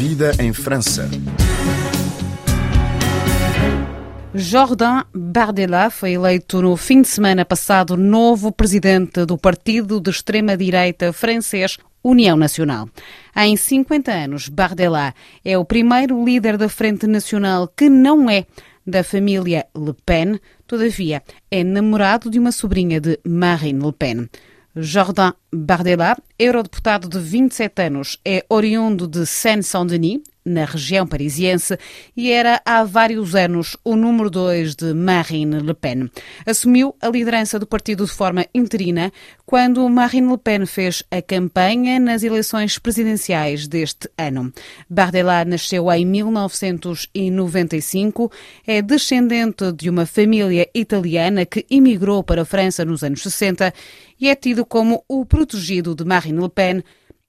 Vida em França. Jordan Bardella foi eleito no fim de semana passado novo presidente do partido de extrema-direita francês União Nacional. Em 50 anos, Bardella é o primeiro líder da Frente Nacional que não é da família Le Pen, todavia é namorado de uma sobrinha de Marine Le Pen. Jordan Bardella, eurodeputado de 27 anos, é oriundo de Seine-Saint-Denis, na região parisiense, e era há vários anos o número 2 de Marine Le Pen. Assumiu a liderança do partido de forma interina quando Marine Le Pen fez a campanha nas eleições presidenciais deste ano. Bardella nasceu em 1995, é descendente de uma família italiana que emigrou para a França nos anos 60 e é tido como o protegido de Marine Le Pen,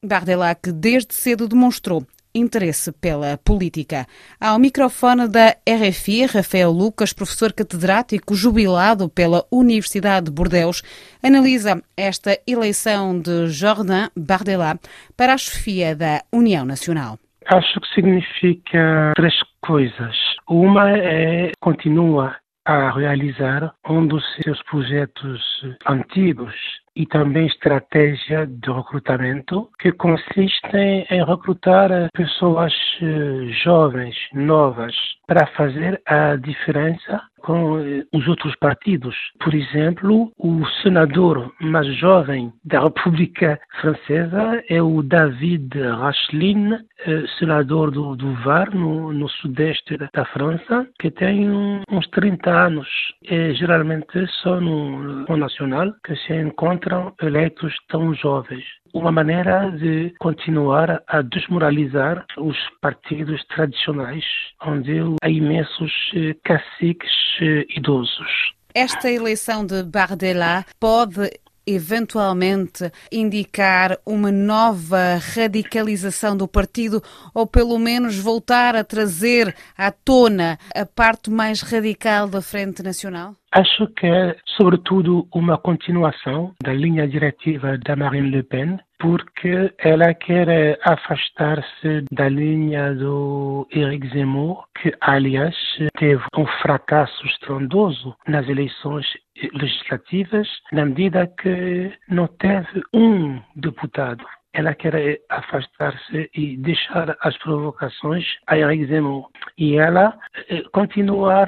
Bardella que desde cedo demonstrou interesse pela política. Ao microfone da RFI, Rafael Lucas, professor catedrático jubilado pela Universidade de Bordeaux, analisa esta eleição de Jordan Bardella para a chefia da União Nacional. Acho que significa três coisas. Uma é continua a realizar um dos seus projetos antigos e também estratégia de recrutamento que consiste em recrutar pessoas eh, jovens, novas, para fazer a diferença com eh, os outros partidos. Por exemplo, o senador mais jovem da República Francesa é o David Rachlin, eh, senador do, do Var, no, no, sudeste da França, que tem uns 30 anos. É geralmente só no, no nacional que se encontram eleitos tão jovens uma maneira de continuar a desmoralizar os partidos tradicionais, onde há imensos eh, caciques eh, idosos. Esta eleição de Bardella pode eventualmente indicar uma nova radicalização do partido ou pelo menos voltar a trazer à tona a parte mais radical da Frente Nacional? Acho que é, sobretudo, uma continuação da linha diretiva da Marine Le Pen, porque ela quer afastar-se da linha do Eric Zemmour, que, aliás, teve um fracasso estrondoso nas eleições legislativas, na medida que não teve um deputado ela quer afastar-se e deixar as provocações a Eric Zemmour. E ela eh, continuar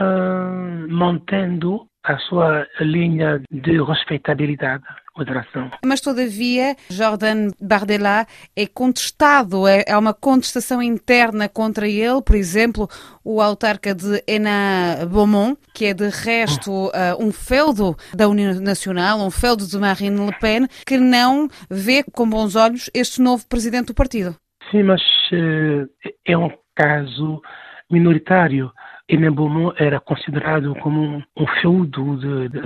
mantendo a sua linha de respeitabilidade, moderação. Mas, todavia, Jordan Bardella é contestado, é, é uma contestação interna contra ele, por exemplo, o autarca de Ena Beaumont, que é de resto uh, um feudo da União Nacional, um feudo de Marine Le Pen, que não vê com bons olhos este novo presidente do partido. Sim, mas uh, é um caso minoritário. Beaumont era considerado como um, feudo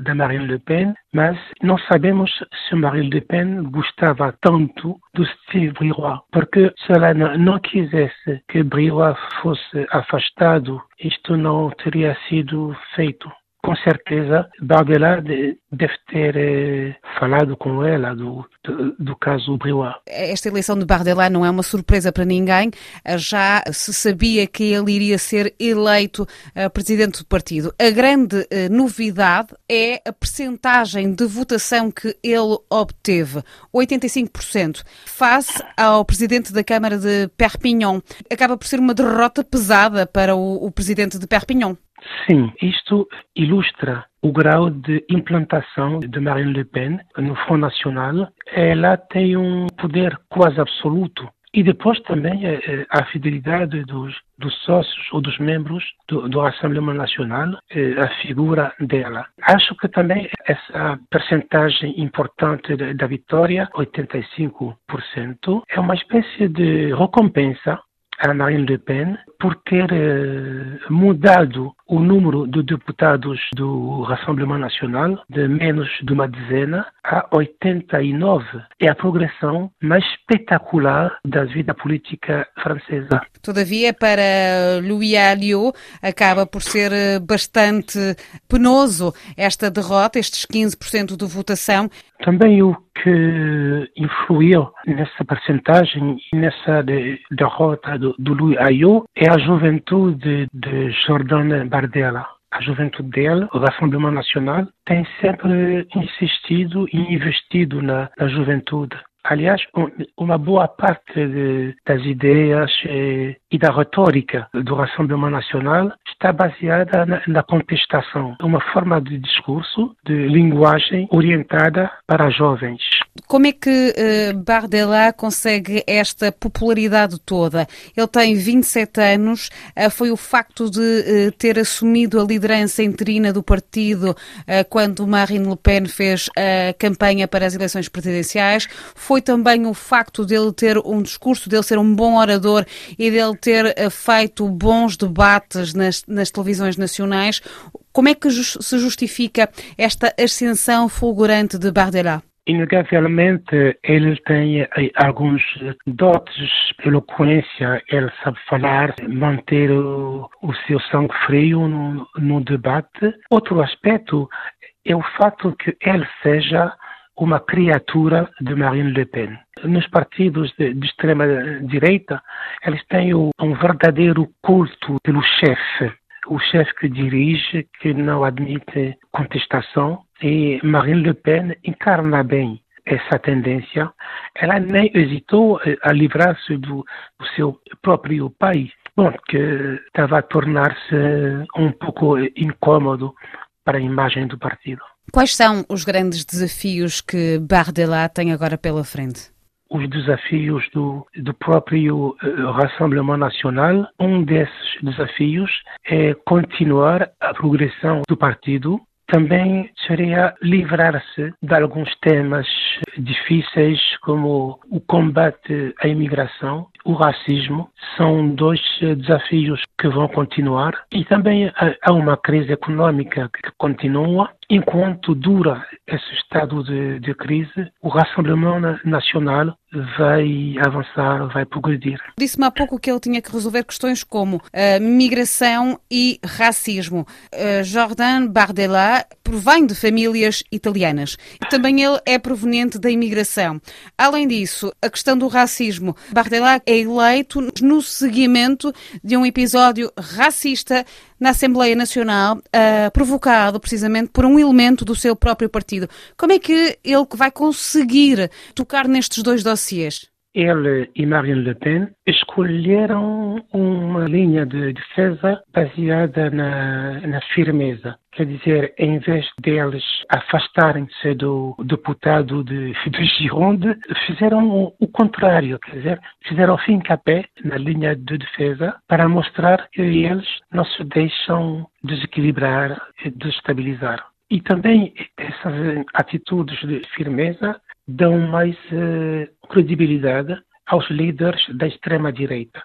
da Marine Le Pen, mas não sabemos se Marine Le Pen gostava tanto do Steve Briouat, porque se ela não, quisesse que Briouat fosse afastado, isto não teria sido feito com certeza Bardella deve ter eh, falado com ela do, do, do caso Briouat. Esta eleição de Bardella não é uma surpresa para ninguém. Já se sabia que ele iria ser eleito uh, presidente do partido. A grande uh, novidade é a percentagem de votação que ele obteve, 85%, face ao presidente da Câmara de Perpignan. Acaba por ser uma derrota pesada para o, o presidente de Perpignan. Sim, isto ilustra o grau de implantação de Marine Le Pen no Front Nacional. Ela tem um poder quase absoluto e depois também eh, eh, a fidelidade dos, dos sócios ou dos membros do, do Nacional, eh, a figura dela. Acho que também essa percentagem importante da vitória, 85%, é uma espécie de recompensa a Marine Le Pen por ter eh, mudado o número de deputados do Rassemblement Nacional de menos de uma dezena a 89. É a progressão mais espetacular da vida política francesa. Todavia, para Louis Alliot, acaba por ser eh, bastante penoso esta derrota, estes 15% de votação. Também eu que influiu nessa percentagem e nessa de, derrota do, do Louis Ayot é a juventude de Jordan Bardella. A juventude dele, o Rassemblement Nacional, tem sempre insistido e investido na, na juventude. Aliás, uma boa parte de, das ideias e, e, da retórica do Rassemblement Nacional está baseada na, na, contestação, uma forma de discurso, de linguagem orientada para jovens. Como é que uh, Bardella consegue esta popularidade toda? Ele tem 27 anos, uh, foi o facto de uh, ter assumido a liderança interina do partido quando Marine Le Pen fez a campanha para as eleições presidenciais, foi também o facto dele ter um discurso, dele ser um bom orador e dele ter feito bons debates nas, nas televisões nacionais. Como é que se justifica esta ascensão fulgurante de Bardella? Inegavelmente, ele tem eh, alguns dotes eloquência, ele sabe falar, manter o, o seu sangue frio no, no debate. Outro aspecto é o fato que ele seja uma criatura de Marine Le Pen. Nos partidos de, de extrema-direita, eles têm um verdadeiro culto pelo chefe, o chefe que dirige, que não admite contestação, e Marine Le Pen encarna bem essa tendência. Ela nem hesitou a livrar-se do, do seu próprio país, bom, que estava a tornar-se um pouco incômodo para a imagem do partido. Quais são os grandes desafios que Bardella tem agora pela frente? Os desafios do, do próprio uh, Rassemblement Nacional. Um desses desafios é continuar a progressão do partido. Também seria livrar-se de alguns temas difíceis como o combate à imigração, o racismo. São dois desafios que vão continuar. E também há uma crise econômica que continua Enquanto dura esse estado de, de, crise, o Rassemblement Nacional vai avançar, vai progredir. Disse-me há pouco que ele tinha que resolver questões como uh, migração e racismo. Uh, Jordan Bardella provém de famílias italianas. Também ele é proveniente da imigração. Além disso, a questão do racismo. Bardella é eleito no seguimento de um episódio racista na Assembleia Nacional, uh, provocado precisamente por um elemento do seu próprio partido. Como é que ele vai conseguir tocar nestes dois dossiês? Ele e Marine Le Pen escolheram uma linha de defesa baseada na, na firmeza. Quer dizer, em vez deles afastarem-se do deputado de, de Gironde, fizeram o, o, contrário, quer dizer, fizeram fim capé na linha de defesa para mostrar que eles não se deixam desequilibrar e desestabilizar. E também essas atitudes de firmeza dão mais uh, credibilidade aos líderes da extrema-direita.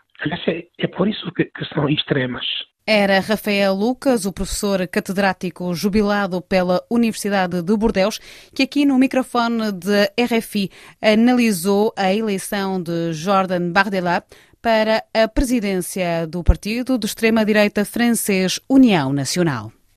É, é por isso que, que são extremas. Era Rafael Lucas, o professor catedrático jubilado pela Universidade de Bordeus, que aqui no microfone de RFI analisou a eleição de Jordan Bardella para a presidência do partido de extrema-direita francês União Nacional.